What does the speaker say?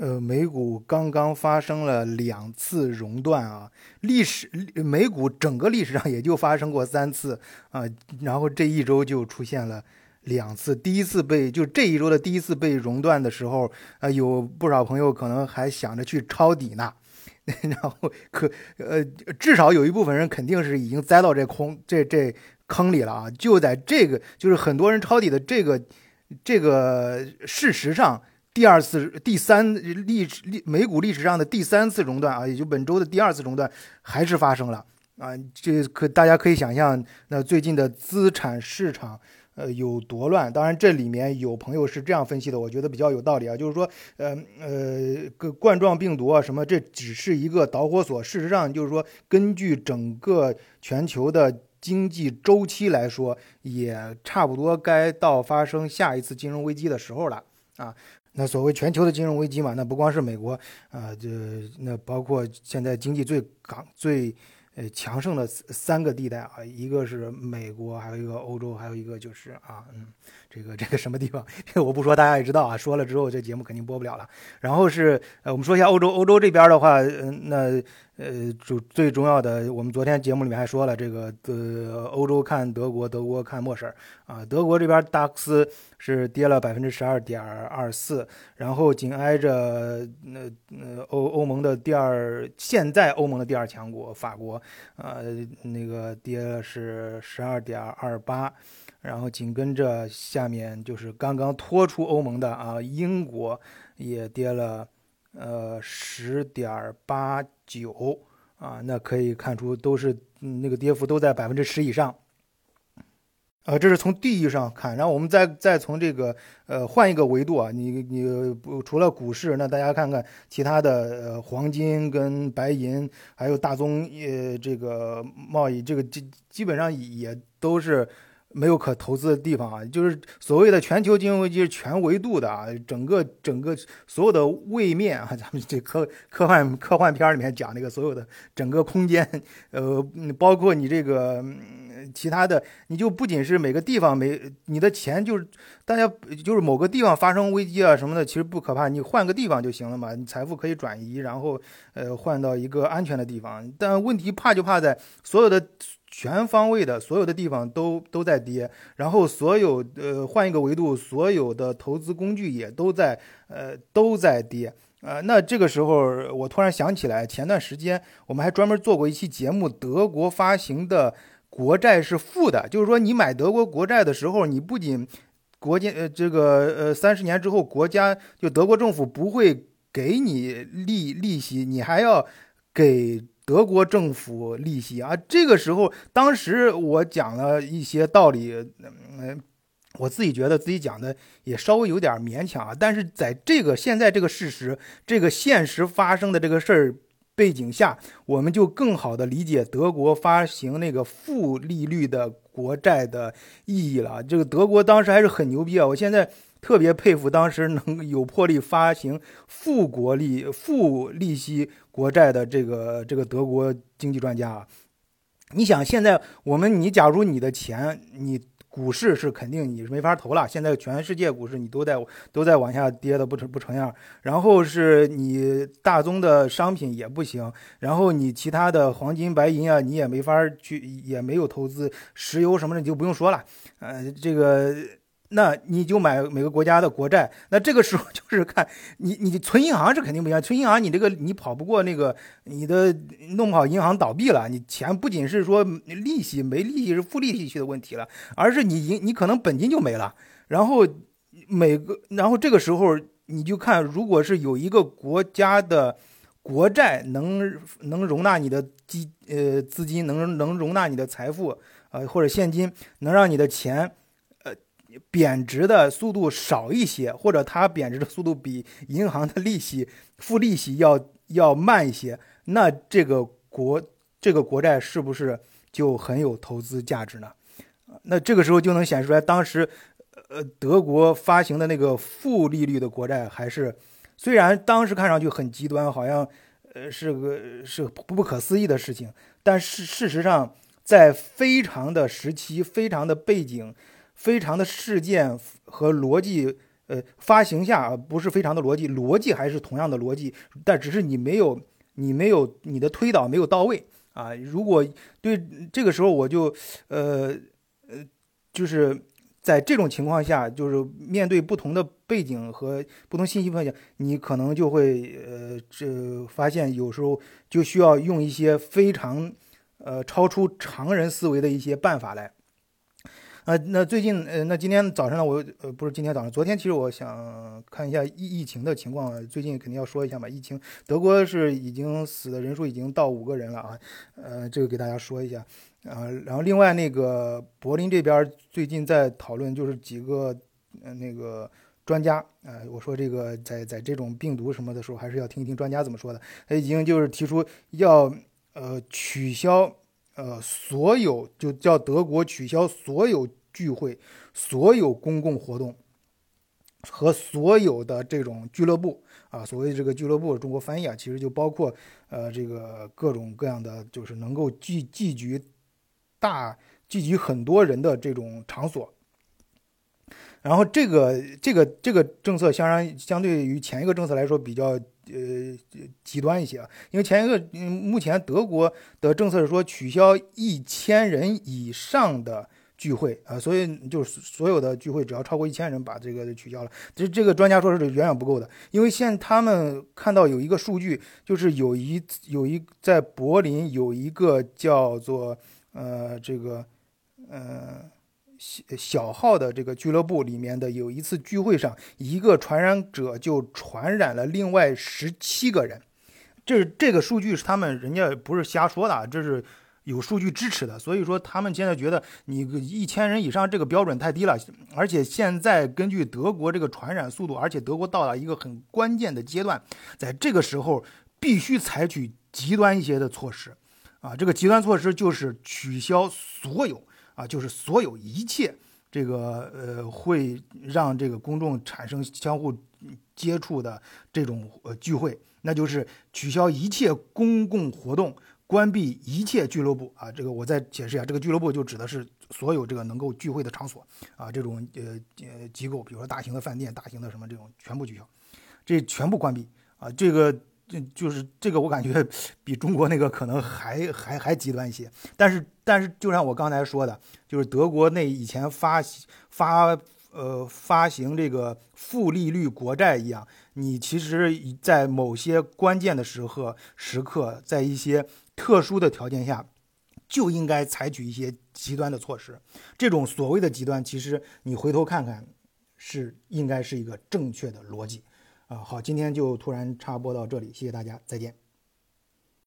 呃，美股刚刚发生了两次熔断啊，历史美股整个历史上也就发生过三次啊，然后这一周就出现了两次，第一次被就这一周的第一次被熔断的时候，啊，有不少朋友可能还想着去抄底呢，然后可呃，至少有一部分人肯定是已经栽到这空这这坑里了啊，就在这个就是很多人抄底的这个这个事实上。第二次、第三历史历美股历史上的第三次熔断啊，也就本周的第二次熔断还是发生了啊！这可大家可以想象，那最近的资产市场呃有多乱。当然，这里面有朋友是这样分析的，我觉得比较有道理啊，就是说，呃呃，冠状病毒啊什么，这只是一个导火索。事实上，就是说，根据整个全球的经济周期来说，也差不多该到发生下一次金融危机的时候了啊。那所谓全球的金融危机嘛，那不光是美国啊，这那包括现在经济最港最呃强盛的三个地带啊，一个是美国，还有一个欧洲，还有一个就是啊，嗯，这个这个什么地方？这个我不说，大家也知道啊。说了之后，这节目肯定播不了了。然后是呃，我们说一下欧洲，欧洲这边的话，嗯，那。呃，主最重要的，我们昨天节目里面还说了，这个呃欧洲看德国，德国看墨婶儿啊。德国这边达克斯是跌了百分之十二点二四，然后紧挨着那呃欧欧盟的第二，现在欧盟的第二强国法国，呃那个跌了是十二点二八，然后紧跟着下面就是刚刚脱出欧盟的啊英国也跌了。呃，十点八九啊，那可以看出都是那个跌幅都在百分之十以上。呃，这是从地域上看，然后我们再再从这个呃换一个维度啊，你你不除了股市，那大家看看其他的呃黄金跟白银，还有大宗呃这个贸易，这个基基本上也都是。没有可投资的地方啊，就是所谓的全球金融危机是全维度的啊，整个整个所有的位面啊，咱们这科科幻科幻片里面讲那个所有的整个空间，呃，包括你这个其他的，你就不仅是每个地方没你的钱，就是大家就是某个地方发生危机啊什么的，其实不可怕，你换个地方就行了嘛，你财富可以转移，然后呃换到一个安全的地方，但问题怕就怕在所有的。全方位的，所有的地方都都在跌，然后所有呃换一个维度，所有的投资工具也都在呃都在跌，呃，那这个时候我突然想起来，前段时间我们还专门做过一期节目，德国发行的国债是负的，就是说你买德国国债的时候，你不仅国家呃这个呃三十年之后国家就德国政府不会给你利利息，你还要给。德国政府利息啊，这个时候，当时我讲了一些道理，嗯，我自己觉得自己讲的也稍微有点勉强啊。但是在这个现在这个事实、这个现实发生的这个事儿背景下，我们就更好的理解德国发行那个负利率的国债的意义了。这个德国当时还是很牛逼啊！我现在。特别佩服当时能有魄力发行负国利、负利息国债的这个这个德国经济专家啊！你想，现在我们你假如你的钱，你股市是肯定你是没法投了。现在全世界股市你都在都在往下跌的不成不成样。然后是你大宗的商品也不行，然后你其他的黄金白银啊，你也没法去，也没有投资石油什么的，你就不用说了。呃，这个。那你就买每个国家的国债，那这个时候就是看你，你存银行是肯定不行，存银行你这个你跑不过那个，你的弄不好银行倒闭了，你钱不仅是说利息没利息是负利息去的问题了，而是你银你可能本金就没了。然后每个，然后这个时候你就看，如果是有一个国家的国债能能容纳你的基呃资金，能能容纳你的财富呃或者现金，能让你的钱。贬值的速度少一些，或者它贬值的速度比银行的利息、付利息要要慢一些，那这个国这个国债是不是就很有投资价值呢？那这个时候就能显示出来，当时呃德国发行的那个负利率的国债，还是虽然当时看上去很极端，好像呃是个是不不可思议的事情，但是事实上在非常的时期、非常的背景。非常的事件和逻辑，呃发行下不是非常的逻辑，逻辑还是同样的逻辑，但只是你没有你没有你的推导没有到位啊。如果对这个时候我就呃呃就是。在这种情况下，就是面对不同的背景和不同信息分享，你可能就会呃，这发现有时候就需要用一些非常呃超出常人思维的一些办法来。啊，那最近呃，那今天早上呢，我呃不是今天早上，昨天其实我想看一下疫疫情的情况，最近肯定要说一下嘛。疫情，德国是已经死的人数已经到五个人了啊，呃，这个给大家说一下。啊，然后另外那个柏林这边最近在讨论，就是几个呃那个专家，呃，我说这个在在这种病毒什么的时候，还是要听一听专家怎么说的。他已经就是提出要呃取消呃所有，就叫德国取消所有聚会、所有公共活动和所有的这种俱乐部啊。所谓这个俱乐部，中国翻译啊，其实就包括呃这个各种各样的，就是能够聚聚集。大聚集很多人的这种场所，然后这个这个这个政策相相相对于前一个政策来说比较呃极端一些啊，因为前一个目前德国的政策是说取消一千人以上的聚会啊，所以就是所有的聚会只要超过一千人把这个取消了。这这个专家说是远远不够的，因为现他们看到有一个数据，就是有一有一在柏林有一个叫做。呃，这个，呃，小小号的这个俱乐部里面的有一次聚会上，一个传染者就传染了另外十七个人。这这个数据是他们人家不是瞎说的，这是有数据支持的。所以说他们现在觉得你一千人以上这个标准太低了，而且现在根据德国这个传染速度，而且德国到了一个很关键的阶段，在这个时候必须采取极端一些的措施。啊，这个极端措施就是取消所有啊，就是所有一切这个呃会让这个公众产生相互接触的这种呃聚会，那就是取消一切公共活动，关闭一切俱乐部啊。这个我再解释一下，这个俱乐部就指的是所有这个能够聚会的场所啊，这种呃呃机构，比如说大型的饭店、大型的什么这种全部取消，这全部关闭啊，这个。就就是这个，我感觉比中国那个可能还还还极端一些。但是但是，就像我刚才说的，就是德国那以前发发呃发行这个负利率国债一样，你其实，在某些关键的时刻时刻，在一些特殊的条件下，就应该采取一些极端的措施。这种所谓的极端，其实你回头看看，是应该是一个正确的逻辑。啊，好，今天就突然插播到这里，谢谢大家，再见。